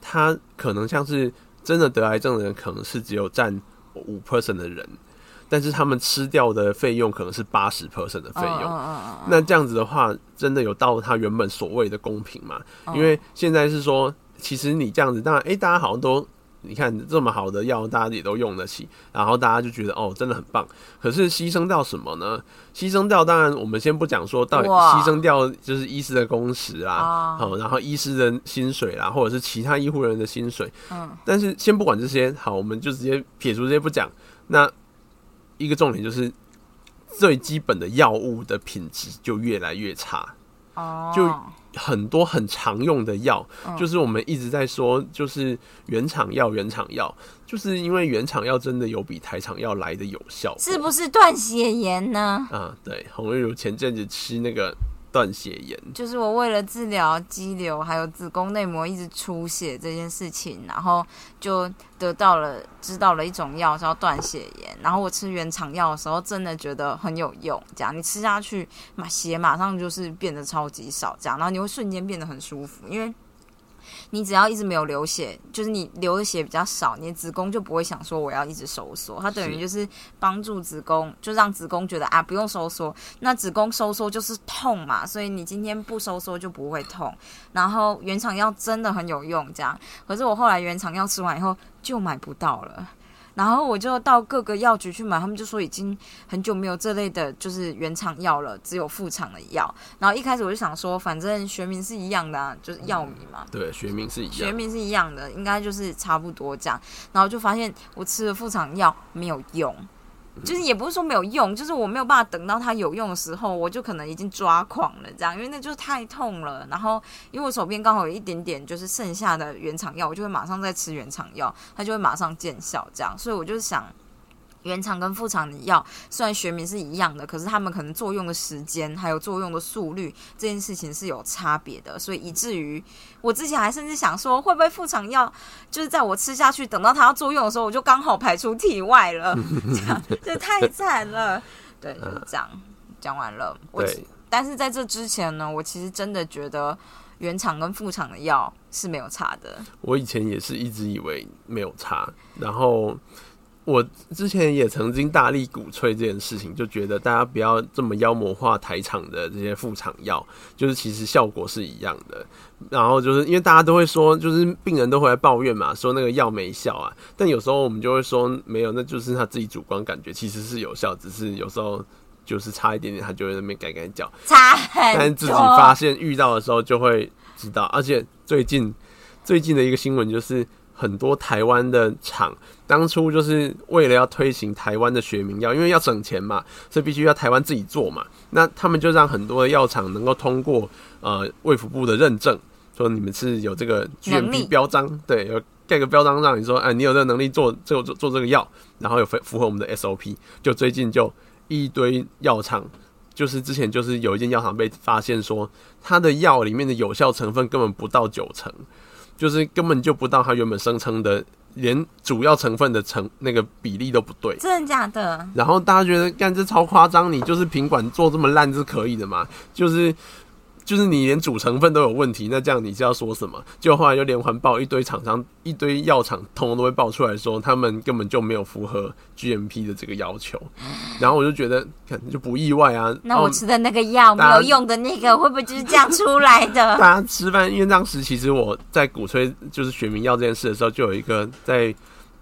[SPEAKER 2] 它可能像是真的得癌症的人，可能是只有占五 percent 的人，但是他们吃掉的费用可能是八十 percent 的费用。那这样子的话，真的有到他原本所谓的公平吗？
[SPEAKER 1] 嗯
[SPEAKER 2] 因为现在是说，其实你这样子，当然，诶，大家好像都。你看这么好的药，大家也都用得起，然后大家就觉得哦，真的很棒。可是牺牲掉什么呢？牺牲掉，当然我们先不讲说到底牺牲掉就是医师的工时啦，
[SPEAKER 1] 啊
[SPEAKER 2] 好、然后医师的薪水啦，或者是其他医护人员的薪水。
[SPEAKER 1] 嗯，
[SPEAKER 2] 但是先不管这些，好，我们就直接撇除这些不讲。那一个重点就是最基本的药物的品质就越来越差。
[SPEAKER 1] 哦，
[SPEAKER 2] 就很多很常用的药，
[SPEAKER 1] 嗯
[SPEAKER 2] 就是我们一直在说，就是原厂药，原厂药，就是因为原厂药真的有比台厂药来的有效，
[SPEAKER 1] 是不是断血盐呢？
[SPEAKER 2] 啊？对，洪玉如前阵子吃那个断血炎，
[SPEAKER 1] 就是我为了治疗肌瘤还有子宫内膜一直出血这件事情，然后就得到了知道了一种药叫断血炎，然后我吃原厂药的时候真的觉得很有用，这样你吃下去，马血马上就是变得超级少，这样，然后你会瞬间变得很舒服，因为。你只要一直没有流血，就是你流的血比较少，你的子宫就不会想说我要一直收缩，它等于就是帮助子宫，就让子宫觉得啊不用收缩，那子宫收缩就是痛嘛，所以你今天不收缩就不会痛。然后原厂药真的很有用，这样。可是我后来原厂药吃完以后就买不到了，然后我就到各个药局去买，他们就说已经很久没有这类的，就是原厂药了，只有副厂的药。然后一开始我就想说，反正学名是一样的、啊，就是药名嘛。
[SPEAKER 2] 对，学名是一样，
[SPEAKER 1] 学名是一样的，应该就是差不多这样。然后就发现我吃了副厂药没有用，就是也不是说没有用，就是我没有办法等到它有用的时候，我就可能已经抓狂了这样，因为那就是太痛了。然后因为我手边刚好有一点点就是剩下的原厂药，我就会马上再吃原厂药，它就会马上见效这样。所以我就想。原厂跟副厂的药虽然学名是一样的，可是他们可能作用的时间还有作用的速率这件事情是有差别的，所以以至于我之前还甚至想说，会不会副厂药就是在我吃下去，等到它要作用的时候，我就刚好排出体外了，[LAUGHS] 这样这太惨了。对，就是这样。讲完了，我
[SPEAKER 2] 对，
[SPEAKER 1] 但是在这之前呢，我其实真的觉得原厂跟副厂的药是没有差的。
[SPEAKER 2] 我以前也是一直以为没有差，然后我之前也曾经大力鼓吹这件事情，就觉得大家不要这么妖魔化台场的这些副厂药，就是其实效果是一样的。然后就是因为大家都会说，就是病人都会来抱怨嘛，说那个药没效啊。但有时候我们就会说没有，那就是他自己主观感觉，其实是有效，只是有时候就是差一点点，他就会在那边改改脚。
[SPEAKER 1] 差很。
[SPEAKER 2] 但是自己发现遇到的时候就会知道。而且最近最近的一个新闻就是，很多台湾的厂当初就是为了要推行台湾的学名药，因为要省钱嘛，所以必须要台湾自己做嘛。那他们就让很多的药厂能够通过呃卫福部的认证，说你们是有这个 GMP 标章，对，有盖个标章让你说，哎，你有这个能力做做做做这个药，然后有符符合我们的 SOP。就最近就一堆药厂就是之前就是有一间药厂被发现说，它的药里面的有效成分根本不到九成，就是根本就不到它原本声称的，连主要成分的成那个比例都不对。
[SPEAKER 1] 真的假的？
[SPEAKER 2] 然后大家觉得干这超夸张，你就是品管做这么烂是可以的嘛？就是就是你连主成分都有问题，那这样你是要说什么？就后来就连环爆一堆厂商、一堆药厂，通通都会爆出来说，他们根本就没有符合 GMP 的这个要求。然后我就觉得，看就不意外啊。
[SPEAKER 1] 那我
[SPEAKER 2] 哦
[SPEAKER 1] 吃的那个药没有用的那个，会不会就是这样出来的？[LAUGHS]
[SPEAKER 2] 大家吃饭，因为当时其实我在鼓吹就是学名药这件事的时候，就有一个在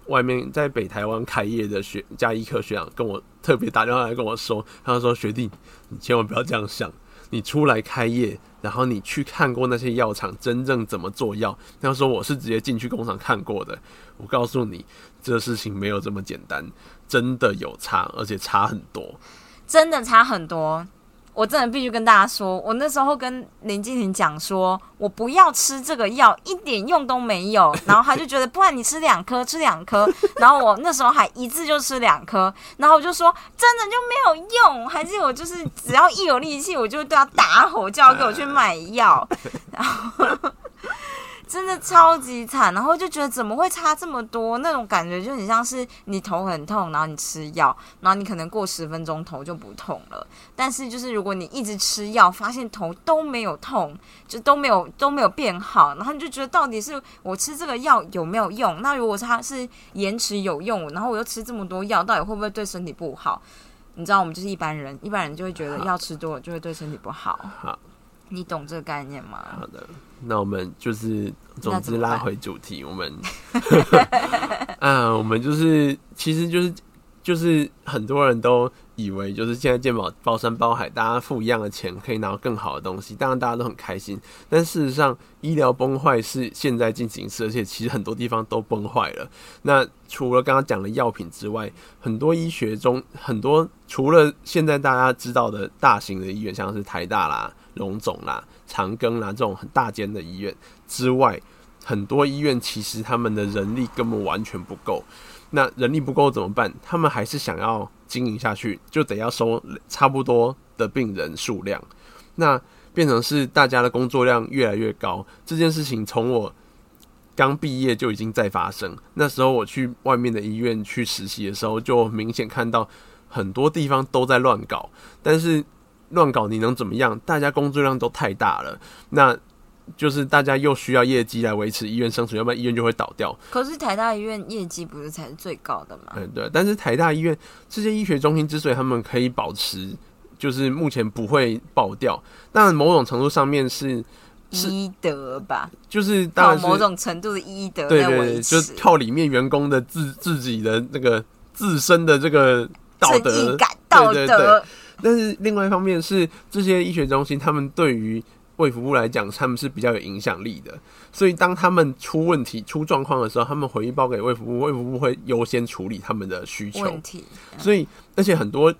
[SPEAKER 2] 外面在北台湾开业的学加医科学长跟我特别打电话来跟我说，他说学弟，你千万不要这样想，你出来开业，然后你去看过那些药厂真正怎么做药，那时候我是直接进去工厂看过的，我告诉你，这事情没有这么简单，真的有差，而且差很多。
[SPEAKER 1] 真的差很多。我真的必须跟大家说，我那时候跟林静婷讲说，我不要吃这个药，一点用都没有。[LAUGHS] 然后他就觉得，不然你吃两颗，吃两颗。然后我那时候还一次就吃两颗，然后我就说，真的就没有用，还是我就是只要一有力气，我就对他大吼叫，给我去 [LAUGHS] 买药。然后真的超级惨，然后就觉得怎么会差这么多？那种感觉就很像是你头很痛，然后你吃药，然后你可能过十分钟头就不痛了。但是就是如果你一直吃药，发现头都没有痛，就都没有都没有变好，然后你就觉得到底是我吃这个药有没有用？那如果它是延迟有用，然后我又吃这么多药，到底会不会对身体不好？你知道我们就是一般人，一般人就会觉得药吃多了就会对身体不好。
[SPEAKER 2] 好，
[SPEAKER 1] 你懂这个概念吗？
[SPEAKER 2] 好的，那我们就是总之拉回主题，我们 [LAUGHS] 啊，我们就是其实就是就是很多人都以为就是现在健保包山包海，大家付一样的钱可以拿到更好的东西，当然大家都很开心。但事实上，医疗崩坏是现在进行时，而且其实很多地方都崩坏了。那除了刚刚讲的药品之外，很多医学中很多除了现在大家知道的大型的医院，像是台大啦、荣总啦、长庚啦这种很大间的医院之外，很多医院其实他们的人力根本完全不够。那人力不够怎么办？他们还是想要经营下去，就得要收差不多的病人数量。那变成是大家的工作量越来越高。这件事情从我刚毕业就已经在发生。那时候我去外面的医院去实习的时候，就明显看到很多地方都在乱搞。但是乱搞你能怎么样？大家工作量都太大了。那就是大家又需要业绩来维持医院生存，要不然医院就会倒掉。
[SPEAKER 1] 可是台大医院业绩不是才是最高的吗？
[SPEAKER 2] 嗯，对。但是台大医院这些医学中心之所以他们可以保持，就是目前不会爆掉，但某种程度上面是
[SPEAKER 1] 医德吧，
[SPEAKER 2] 就是当然
[SPEAKER 1] 某种程度的医德
[SPEAKER 2] 对对对，就靠里面员工的自自己的那个自身的这个道德
[SPEAKER 1] 感道德。
[SPEAKER 2] 但是另外一方面是这些医学中心，他们对于卫福部来讲，他们是比较有影响力的，所以当他们出问题、出状况的时候，他们回报给卫福部，卫福部会优先处理他们的需求。
[SPEAKER 1] 问题，
[SPEAKER 2] 所以而且很多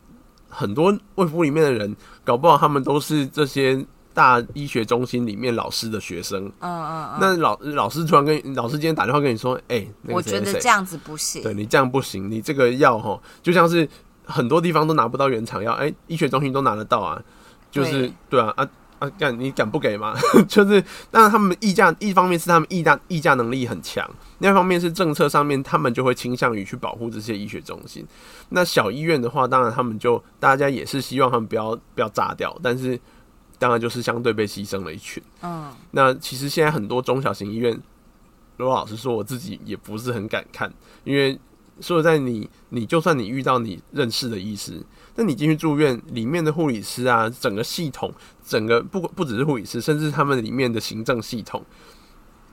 [SPEAKER 2] 很多卫福里面的人，搞不好他们都是这些大医学中心里面老师的学生。
[SPEAKER 1] 嗯嗯嗯。
[SPEAKER 2] 那老老师突然跟老师今天打电话跟你说：“哎，
[SPEAKER 1] 我觉得这样子不行。
[SPEAKER 2] 对你这样不行，你这个药哈，就像是很多地方都拿不到原厂药，哎，医学中心都拿得到啊。就是对啊啊。”啊，敢你敢不给吗？[LAUGHS] 就是，但是他们议价，一方面是他们议价议价能力很强，另一方面是政策上面，他们就会倾向于去保护这些医学中心。那小医院的话，当然他们就大家也是希望他们不要不要炸掉，但是当然就是相对被牺牲了一群。
[SPEAKER 1] 嗯，
[SPEAKER 2] 那其实现在很多中小型医院，罗老师说，我自己也不是很敢看，因为说实在，你你就算你遇到你认识的医师。那你进去住院，里面的护理师啊，整个系统，整个不不只是护理师，甚至他们里面的行政系统，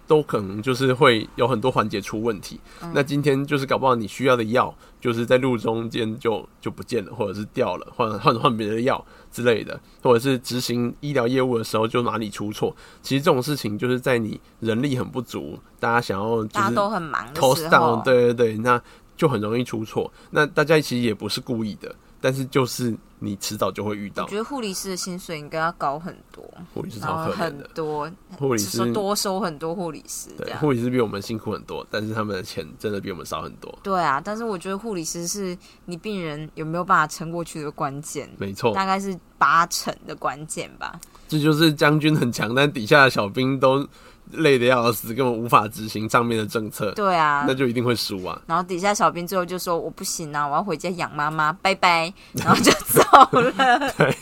[SPEAKER 2] 都可能就是会有很多环节出问题。那今天就是搞不好你需要的药，就是在路中间就就不见了，或者是掉了，换换换别的药之类的，或者是执行医疗业务的时候就哪里出错。其实这种事情就是在你人力很不足，大家想要
[SPEAKER 1] 大家都很忙的时候，
[SPEAKER 2] 对对对，那就很容易出错。那大家其实也不是故意的。但是就是你迟早就会遇到。
[SPEAKER 1] 我觉得护理师的薪水应该要高很多。
[SPEAKER 2] 护理师超可
[SPEAKER 1] 很多，
[SPEAKER 2] 护理师
[SPEAKER 1] 多收很多护理师。
[SPEAKER 2] 对，护理师比我们辛苦很多，但是他们的钱真的比我们少很多。
[SPEAKER 1] 对啊，但是我觉得护理师是你病人有没有办法撑过去的关键。
[SPEAKER 2] 没错，
[SPEAKER 1] 大概是八成的关键吧。
[SPEAKER 2] 这就是将军很强，但底下的小兵都。累的要死，根本无法执行上面的政策。
[SPEAKER 1] 对啊，
[SPEAKER 2] 那就一定会输啊。
[SPEAKER 1] 然后底下小兵最后就说：“我不行啊，我要回家养妈妈，拜拜。”然后就走了。[LAUGHS]
[SPEAKER 2] 对，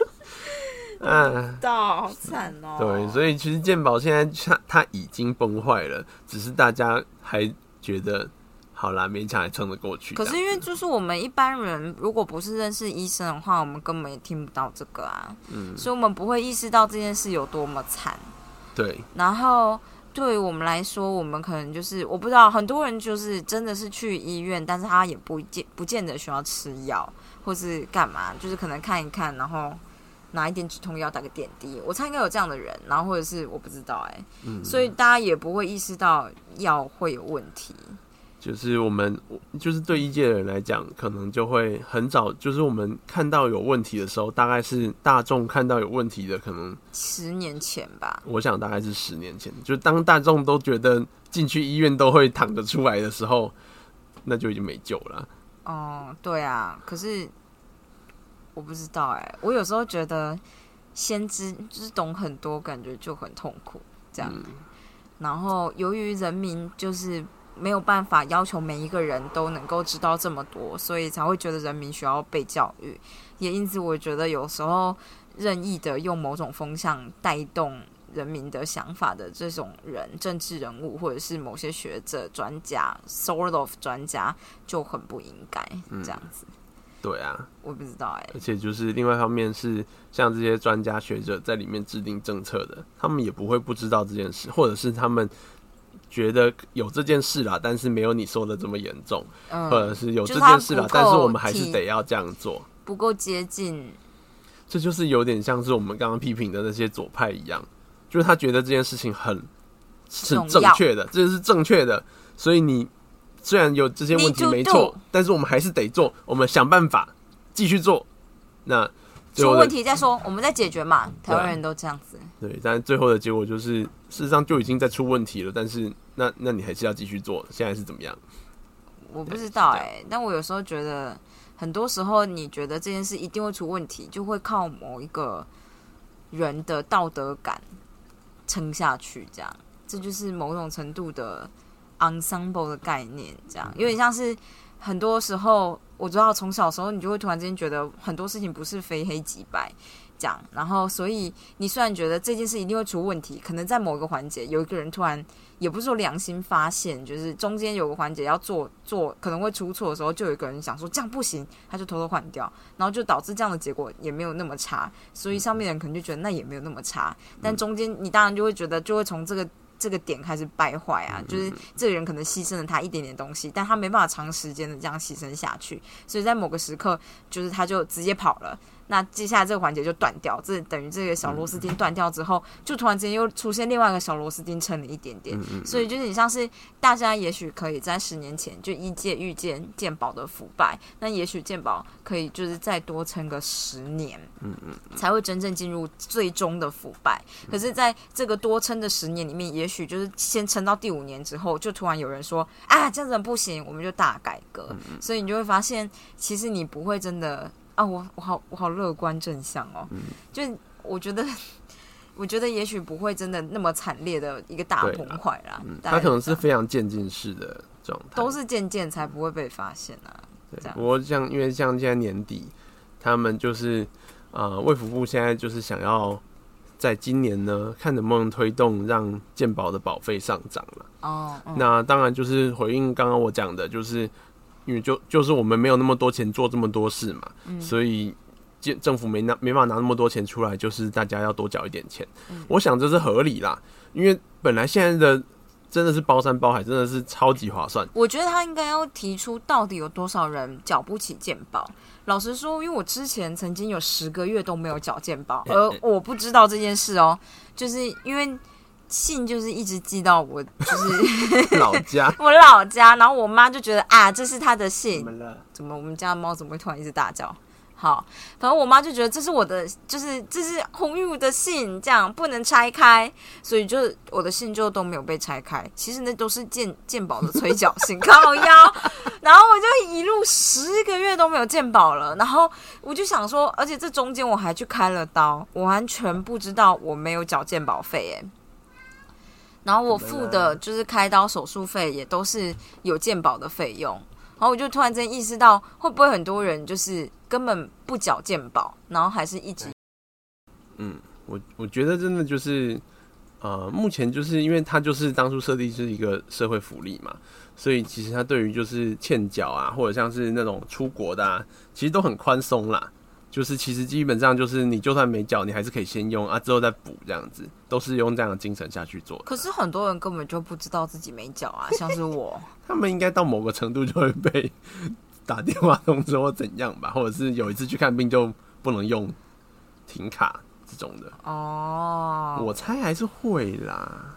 [SPEAKER 2] [LAUGHS]
[SPEAKER 1] 嗯，到好惨哦。
[SPEAKER 2] 对，所以其实健保现在它它已经崩坏了，只是大家还觉得好啦，勉强还撑得过去。
[SPEAKER 1] 可是因为就是我们一般人，如果不是认识医生的话，我们根本也听不到这个啊。嗯，所以我们不会意识到这件事有多么惨。
[SPEAKER 2] 对，
[SPEAKER 1] 然后对于我们来说，我们可能就是我不知道，很多人就是真的是去医院，但是他也不见不见得需要吃药，或是干嘛，就是可能看一看，然后拿一点止痛药，打个点滴。我猜应该有这样的人，然后或者是我不知道，哎，所以大家也不会意识到药会有问题。
[SPEAKER 2] 就是我们，就是对医界的人来讲，可能就会很早，就是我们看到有问题的时候，大概是大众看到有问题的，可能
[SPEAKER 1] 十年前吧。
[SPEAKER 2] 我想大概是十年前，就当大众都觉得进去医院都会躺着出来的时候，那就已经没救了。
[SPEAKER 1] 哦，对啊，可是我不知道哎，我有时候觉得先知就是懂很多，感觉就很痛苦，这样。然后由于人民就是没有办法要求每一个人都能够知道这么多，所以才会觉得人民需要被教育。也因此，我觉得有时候任意的用某种风向带动人民的想法的这种人，政治人物或者是某些学者、专家，sort of 专家就很不应该这样子。
[SPEAKER 2] 对啊，
[SPEAKER 1] 我不知道哎、
[SPEAKER 2] 而且就是另外一方面是，像这些专家学者在里面制定政策的，他们也不会不知道这件事，或者是他们觉得有这件事啦，但是没有你说的这么严重，
[SPEAKER 1] 嗯，
[SPEAKER 2] 或者是有这件事啦
[SPEAKER 1] 不，够
[SPEAKER 2] 但是我们还是得要这样做。
[SPEAKER 1] 不够接近，
[SPEAKER 2] 这就是有点像是我们刚刚批评的那些左派一样，就是他觉得这件事情很是正确的，这是正确的，所以你虽然有这些问题没错，但是我们还是得做，我们想办法继续做。那最
[SPEAKER 1] 出问题再说，我们再解决嘛。台湾人都这样子。
[SPEAKER 2] 对，但是最后的结果就是，事实上就已经在出问题了，但是那那你还是要继续做，现在是怎么样？
[SPEAKER 1] 我不知道哎、但我有时候觉得，很多时候你觉得这件事一定会出问题，就会靠某一个人的道德感撑下去，这样，这就是某种程度的 ensemble 的概念，这样有点像是很多时候，我知道从小时候你就会突然之间觉得很多事情不是非黑即白。这样，然后所以你虽然觉得这件事一定会出问题，可能在某一个环节有一个人突然也不是说良心发现，就是中间有个环节要做做可能会出错的时候，就有一个人想说这样不行，他就偷偷换掉，然后就导致这样的结果也没有那么差，所以上面的人可能就觉得那也没有那么差，但中间你当然就会觉得就会从这个。这个点开始败坏啊，就是这个人可能牺牲了他一点点东西，但他没办法长时间的这样牺牲下去，所以在某个时刻，就是他就直接跑了。那接下来这个环节就断掉，这等于这个小螺丝钉断掉之后，就突然之间又出现另外一个小螺丝钉撑了一点点，所以就是你像是大家也许可以在十年前就一届遇见鉴宝的腐败，那也许鉴宝可以就是再多撑个十年，嗯嗯，才会真正进入最终的腐败。可是，在这个多撑的十年里面，也许就是先撑到第五年之后，就突然有人说啊，这样子不行，我们就大改革，所以你就会发现，其实你不会真的。啊，我我好我好乐观正向哦，[LAUGHS] 就我觉得，[LAUGHS] 我觉得也许不会真的那么惨烈的一个大崩坏啦，
[SPEAKER 2] 它可能是非常渐进式的状态，
[SPEAKER 1] 都是渐渐才不会被发现啊。
[SPEAKER 2] 对不过像因为像现在年底，他们就是呃，卫福部现在就是想要在今年呢，看能不能推动让健保的保费上涨了。
[SPEAKER 1] 哦，嗯
[SPEAKER 2] 那当然就是回应刚刚我讲的，就是因为就就是我们没有那么多钱做这么多事嘛，
[SPEAKER 1] 嗯
[SPEAKER 2] 所以政政府没拿没办法拿那么多钱出来，就是大家要多缴一点钱。
[SPEAKER 1] 嗯
[SPEAKER 2] 我想这是合理啦，因为本来现在的真的是包山包海，真的是超级划算。
[SPEAKER 1] 我觉得他应该要提出到底有多少人缴不起健保。老实说，因为我之前曾经有十个月都没有缴健保，而我不知道这件事哦，就是因为信就是一直寄到我就是 [LAUGHS] [LAUGHS]
[SPEAKER 2] 老家
[SPEAKER 1] 我老家，然后我妈就觉得啊，这是她的信，
[SPEAKER 2] 怎么了？
[SPEAKER 1] 怎么我们家的猫怎么会突然一直大叫？好，反正我妈就觉得这是我的，就是这是红玉的信，这样不能拆开，所以就我的信就都没有被拆开。其实那都是鉴鉴宝的催缴信，[LAUGHS] 靠腰。然后我就一路十个月都没有鉴宝了，然后我就想说，而且这中间我还去开了刀，我完全不知道我没有缴鉴保费，哎。然后我付的就是开刀手术费，也都是有健保的费用。然后我就突然间意识到，会不会很多人就是根本不缴健保，然后还是一直
[SPEAKER 2] 嗯，我我觉得真的就是，呃，目前就是因为它就是当初设定是一个社会福利嘛，所以其实它对于就是欠缴啊，或者像是那种出国的啊，其实都很宽松啦。就是其实基本上就是你就算没缴，你还是可以先用啊，之后再补这样子，都是用这样的精神下去做的。
[SPEAKER 1] 可是很多人根本就不知道自己没缴啊，像是我，[LAUGHS]
[SPEAKER 2] 他们应该到某个程度就会被打电话通知或怎样吧，或者是有一次去看病就不能用停卡这种的。
[SPEAKER 1] 哦，
[SPEAKER 2] 我猜还是会啦。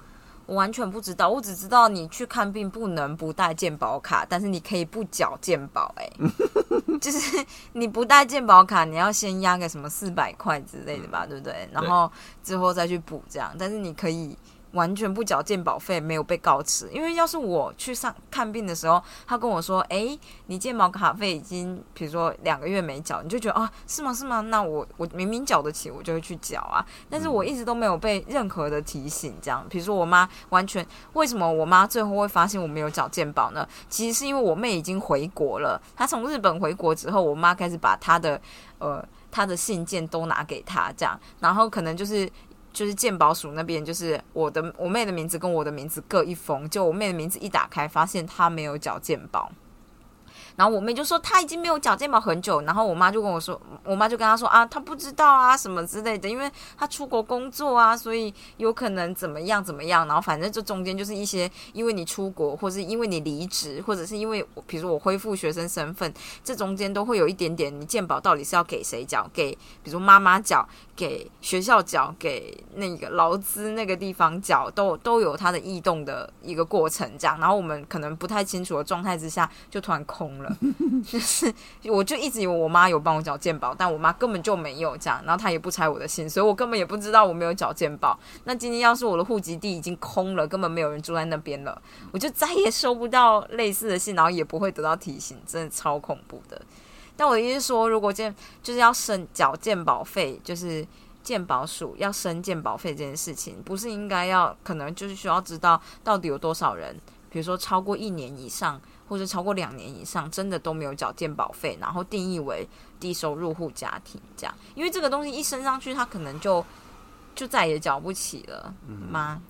[SPEAKER 1] 我完全不知道，我只知道你去看病不能不带健保卡，但是你可以不缴健保、欸，哎，[LAUGHS] 就是你不带健保卡，你要先压个什么四百块之类的吧，对不对？然后之后再去补这样，但是你可以完全不缴健保费，没有被告知。因为要是我去上看病的时候，他跟我说：“哎，你健保卡费已经，比如说两个月没缴，你就觉得啊，是吗？是吗？那我我明明缴得起，我就会去缴啊。但是我一直都没有被任何的提醒，这样。比如说我妈完全为什么我妈最后会发现我没有缴健保呢？其实是因为我妹已经回国了，她从日本回国之后，我妈开始把她的呃她的信件都拿给她，这样，然后可能就是。就是鉴宝署那边，就是我的我妹的名字跟我的名字各一封，就我妹的名字一打开，发现她没有缴鉴宝。然后我妹就说她已经没有缴健保很久，然后我妈就跟我说，我妈就跟她说啊，她不知道啊什么之类的，因为她出国工作啊，所以有可能怎么样怎么样。然后反正这中间就是一些，因为你出国，或是因为你离职，或者是因为比如说我恢复学生身份，这中间都会有一点点，你健保到底是要给谁缴？给比如妈妈缴，给学校缴，给那个劳资那个地方缴，都都有它的异动的一个过程这样。然后我们可能不太清楚的状态之下，就突然空。[LAUGHS] 就是我就一直以为我妈有帮我缴健保，但我妈根本就没有这样，然后她也不拆我的信，所以我根本也不知道我没有缴健保。那今天要是我的户籍地已经空了，根本没有人住在那边了，我就再也收不到类似的信，然后也不会得到提醒，真的超恐怖的。但我的意思说，如果健就是要申缴健保费，就是健保署要申健保费这件事情，不是应该要可能就是需要知道到底有多少人，比如说超过一年以上。或者超过两年以上，真的都没有缴健保费，然后定义为低收入户家庭这样，因为这个东西一升上去，他可能就就再也缴不起了吗？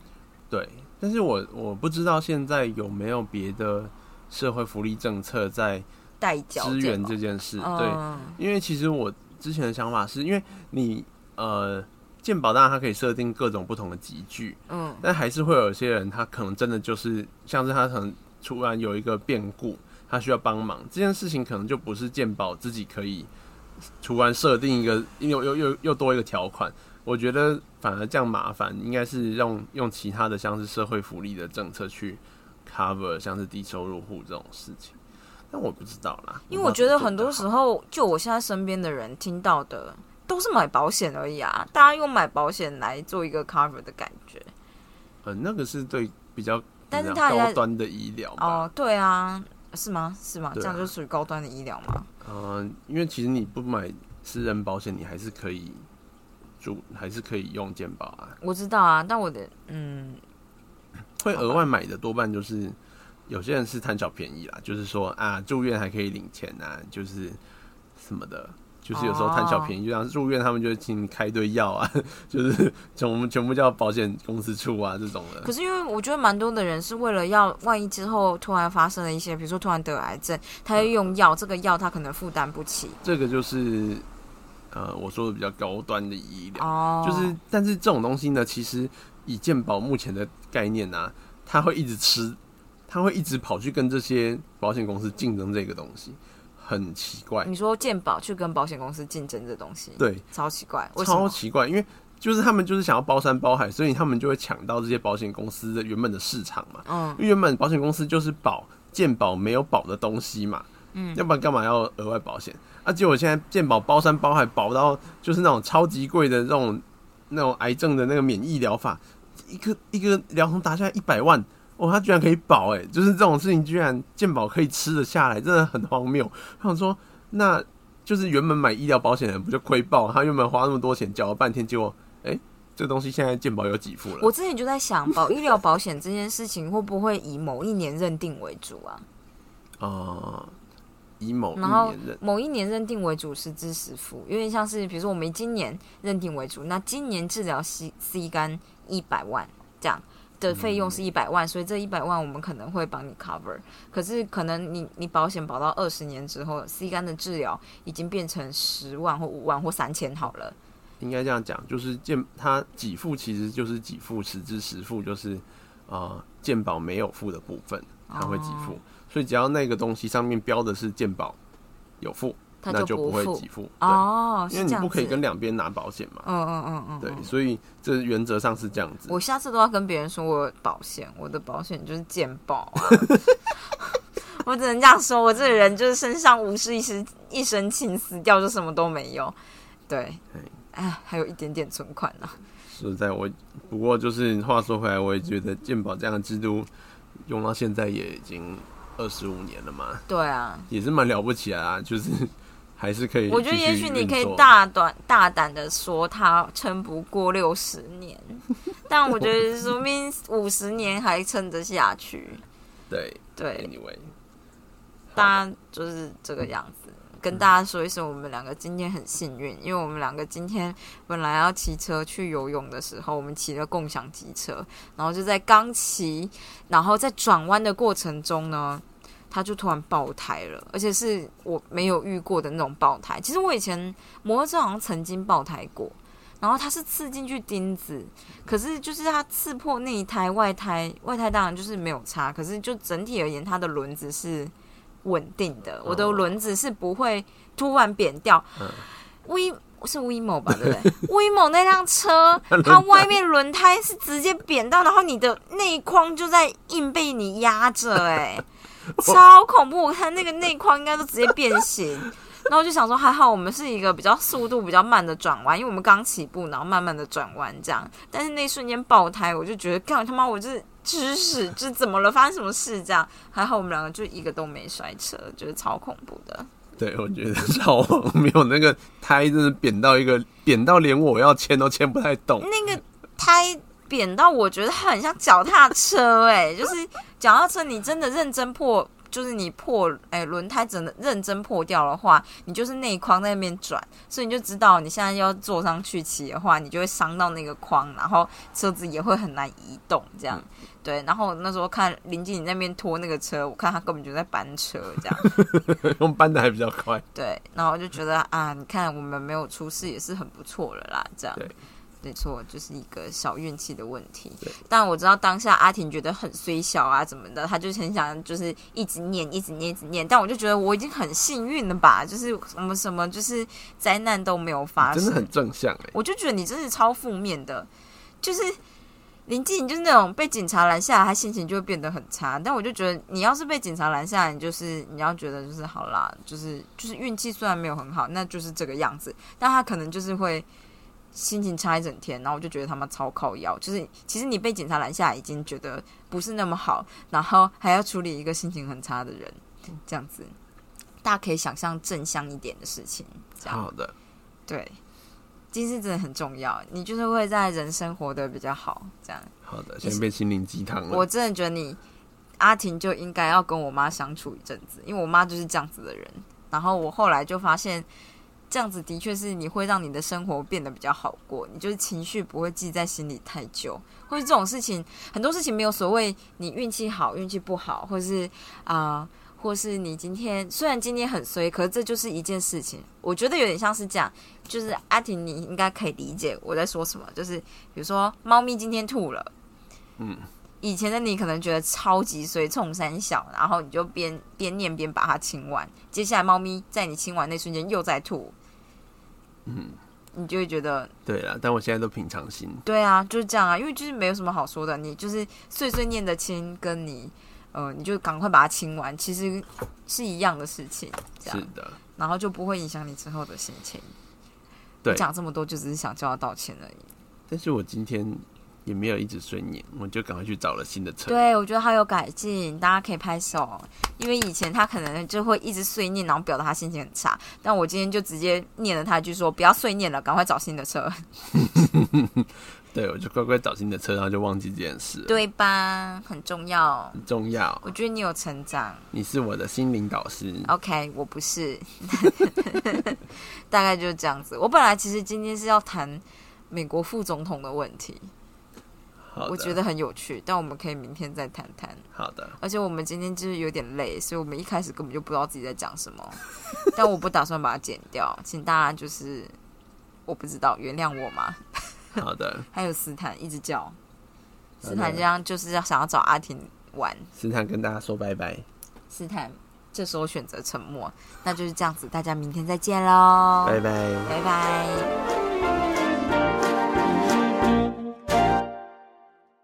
[SPEAKER 2] 对，但是我我不知道现在有没有别的社会福利政策在
[SPEAKER 1] 代缴
[SPEAKER 2] 支援这件事。对，因为其实我之前的想法是因为你呃鉴保当然它可以设定各种不同的集聚，嗯，但还是会有一些人他可能真的就是像是他可能。突然有一个变故，他需要帮忙，这件事情可能就不是鉴宝自己可以突然设定一个又又又又多一个条款。我觉得反而这样麻烦，应该是用用其他的像是社会福利的政策去 cover 像是低收入户这种事情。但我不知道啦，
[SPEAKER 1] 因为我觉得很多时候，就我现在身边的人听到的都是买保险而已啊，大家用买保险来做一个 cover 的感觉。
[SPEAKER 2] 呃，那个是对比较。
[SPEAKER 1] 但是它高
[SPEAKER 2] 端的医疗
[SPEAKER 1] 哦，对啊，是吗？是吗？这样就属于高端的医疗吗？
[SPEAKER 2] 嗯，因为其实你不买私人保险，你还是可以住，还是可以用健保啊。
[SPEAKER 1] 我知道啊，但我的嗯，
[SPEAKER 2] 会额外买的多半就是有些人是贪小便宜啦，就是说啊，住院还可以领钱啊，就是什么的。就是有时候贪小便宜，就像入院，他们就请你开一堆药啊，就是从我们全部叫保险公司出啊这种的。
[SPEAKER 1] 可是因为我觉得蛮多的人是为了要万一之后突然发生了一些，比如说突然得癌症，他要用药，这个药他可能负担不起。
[SPEAKER 2] 这个就是呃我说的比较高端的医疗，就是但是这种东西呢，其实以健保目前的概念呢，他会一直吃，他会一直跑去跟这些保险公司竞争这个东西。很奇怪，
[SPEAKER 1] 你说健保去跟保险公司竞争这东西，
[SPEAKER 2] 对，
[SPEAKER 1] 超奇怪，
[SPEAKER 2] 超奇怪，因为就是他们就是想要包山包海，所以他们就会抢到这些保险公司的原本的市场嘛。嗯，因为原本保险公司就是保健保没有保的东西嘛，嗯，要不然干嘛要额外保险？啊，结果现在健保包山包海，保到就是那种超级贵的这种那种癌症的那个免疫疗法，一个一个疗程打下来一百万。哦，他居然可以保哎，就是这种事情居然健保可以吃得下来，真的很荒谬。我想说，那就是原本买医疗保险的人不就亏爆？他原本花那么多钱缴了半天，结果哎，这个东西现在健保有几付了？
[SPEAKER 1] 我之前就在想，保医疗保险这件事情会不会以某一年认定为主啊？
[SPEAKER 2] 啊，以某
[SPEAKER 1] 然后某一年认定为主，是支实付，有点像是比如说我们今年认定为主，那今年治疗 C C 肝一百万这样。的费用是一百万，所以这一百万我们可能会帮你 cover。可是可能你你保险保到二十年之后，C 肝的治疗已经变成十万或五万或三千好了。
[SPEAKER 2] 应该这样讲，就是健它给付其实就是给付实支实付，就是啊健保没有付的部分它会给付，所以只要那个东西上面标的是健保有付。那就不会给付
[SPEAKER 1] 哦，
[SPEAKER 2] 因为你不可以跟两边拿保险嘛。嗯嗯嗯嗯，对，所以这原则上是这样子。
[SPEAKER 1] 我下次都要跟别人说我保险，我的保险就是健保啊。[LAUGHS] 我只能这样说，我这个人就是身上无事一时一身轻，死掉就什么都没有。对，哎，还有一点点存款呢、
[SPEAKER 2] 实在我，不过就是话说回来，我也觉得健保这样的制度用到现在也已经二十五年了嘛，
[SPEAKER 1] 对啊，
[SPEAKER 2] 也是蛮了不起啊，就是还是可以。
[SPEAKER 1] 我觉得也许你可以。大胆大胆的说他撑不过六十年，[LAUGHS] 但我觉得说明五十年还撑得下去。
[SPEAKER 2] 对
[SPEAKER 1] 对
[SPEAKER 2] ，，anyway，
[SPEAKER 1] 大家就是这个样子。跟大家说一声，我们两个今天很幸运，因为我们两个今天本来要骑车去游泳的时候，我们骑了共享机车，然后就在刚骑，然后在转弯的过程中呢，它就突然爆胎了，而且是我没有遇过的那种爆胎。其实我以前摩托车好像曾经爆胎过，然后它是刺进去钉子，可是就是它刺破内胎、外胎，外胎当然就是没有差，可是就整体而言，它的轮子是稳定的，我的轮子是不会突然扁掉。威是 WeMo 吧，对不对？[LAUGHS] WeMo 那辆车，它外面轮胎是直接扁到，然后你的内框就在硬被你压着，哎，超恐怖！我看那个内框应该都直接变形。[LAUGHS] 然后我就想说，还好我们是一个比较速度比较慢的转弯，因为我们刚起步，然后慢慢的转弯这样。但是那一瞬间爆胎，我就觉得，干他妈，我就是知识，这怎么了？发生什么事？这样还好我们两个就一个都没摔车，就是超恐怖的。
[SPEAKER 2] 对，我觉得超没有，[LAUGHS] 那个胎真是扁到一个扁到连我要牵都牵不太动。
[SPEAKER 1] 那个胎扁到我觉得它很像脚踏车、哎，就是脚踏车，你真的认真破，就是你破，哎、轮胎真的认真破掉的话，你就是内框在那边转，所以你就知道你现在要坐上去骑的话，你就会伤到那个框，然后车子也会很难移动，这样。对，然后那时候看林经理那边拖那个车，我看他根本就在搬车这样。[LAUGHS]
[SPEAKER 2] 用搬的还比较快。
[SPEAKER 1] 对，然后就觉得啊，你看我们没有出事也是很不错了啦，这样。
[SPEAKER 2] 对，
[SPEAKER 1] 没错，就是一个小运气的问题。但我知道当下阿婷觉得很虽小啊，怎么的，她就很想就是一直念，一直念，一直念。但我就觉得我已经很幸运了吧，就是什么什么就是灾难都没有发生，
[SPEAKER 2] 真的很正向哎、
[SPEAKER 1] 我就觉得你真是超负面的，就是林静，就是那种被警察拦下来，他心情就会变得很差。但我就觉得，你要是被警察拦下来，你就是你要觉得就是好啦，就是就是运气虽然没有很好，那就是这个样子。但他可能就是会心情差一整天，然后我就觉得他妈超靠腰。就是其实你被警察拦下来，已经觉得不是那么好，然后还要处理一个心情很差的人，这样子，大家可以想象正向一点的事情，这样。
[SPEAKER 2] 好的，
[SPEAKER 1] 对，精神真的很重要，你就是会在人生活得比较好。这样，
[SPEAKER 2] 好的，现在变心灵鸡汤了。
[SPEAKER 1] 我真的觉得你阿婷就应该要跟我妈相处一阵子，因为我妈就是这样子的人。然后我后来就发现，这样子的确是你会让你的生活变得比较好过，你就是情绪不会记在心里太久，或者这种事情很多事情没有所谓你运气好、运气不好，或是啊。或是你今天虽然今天很衰，可是这就是一件事情。我觉得有点像是这样，就是阿婷，你应该可以理解我在说什么。就是比如说，猫咪今天吐了，
[SPEAKER 2] 嗯，
[SPEAKER 1] 以前的你可能觉得超级衰，冲三小，然后你就边边念边把它清完。接下来，猫咪在你清完那瞬间又在吐，
[SPEAKER 2] 嗯，
[SPEAKER 1] 你就会觉得，
[SPEAKER 2] 对了，但我现在都平常心。
[SPEAKER 1] 对啊，就是这样啊，因为就是没有什么好说的，你就是碎碎念的亲，跟你呃，你就赶快把它清完，其实是一样的事情，这样，
[SPEAKER 2] 是的，
[SPEAKER 1] 然后就不会影响你之后的心情。
[SPEAKER 2] 对
[SPEAKER 1] 讲这么多，就只是想叫他道歉而已。
[SPEAKER 2] 但是我今天也没有一直睡念，我就赶快去找了新的车。
[SPEAKER 1] 对，我觉得他有改进，大家可以拍手。因为以前他可能就会一直碎念，然后表达他心情很差。但我今天就直接念了他一句说：“不要碎念了，赶快找新的车。[LAUGHS]
[SPEAKER 2] 对，我就乖乖找新的车，然后就忘记这件事”。
[SPEAKER 1] 对吧？很重要。
[SPEAKER 2] 很重要，
[SPEAKER 1] 我觉得你有成长。
[SPEAKER 2] 你是我的心灵导师。
[SPEAKER 1] OK，我不是，[LAUGHS] 大概就是这样子。我本来其实今天是要谈美国副总统的问题，
[SPEAKER 2] 好，
[SPEAKER 1] 我觉得很有趣，但我们可以明天再谈谈。
[SPEAKER 2] 好的，
[SPEAKER 1] 而且我们今天就是有点累，所以我们一开始根本就不知道自己在讲什么，[LAUGHS] 但我不打算把它剪掉，请大家就是我不知道原谅我吗。
[SPEAKER 2] 好的。[LAUGHS]
[SPEAKER 1] 还有斯坦一直叫，斯坦这样就是要想要找阿婷玩，
[SPEAKER 2] 斯坦跟大家说拜拜，
[SPEAKER 1] 斯坦这时候选择沉默，那就是这样子，大家明天再见喽，
[SPEAKER 2] 拜拜。
[SPEAKER 1] 拜拜。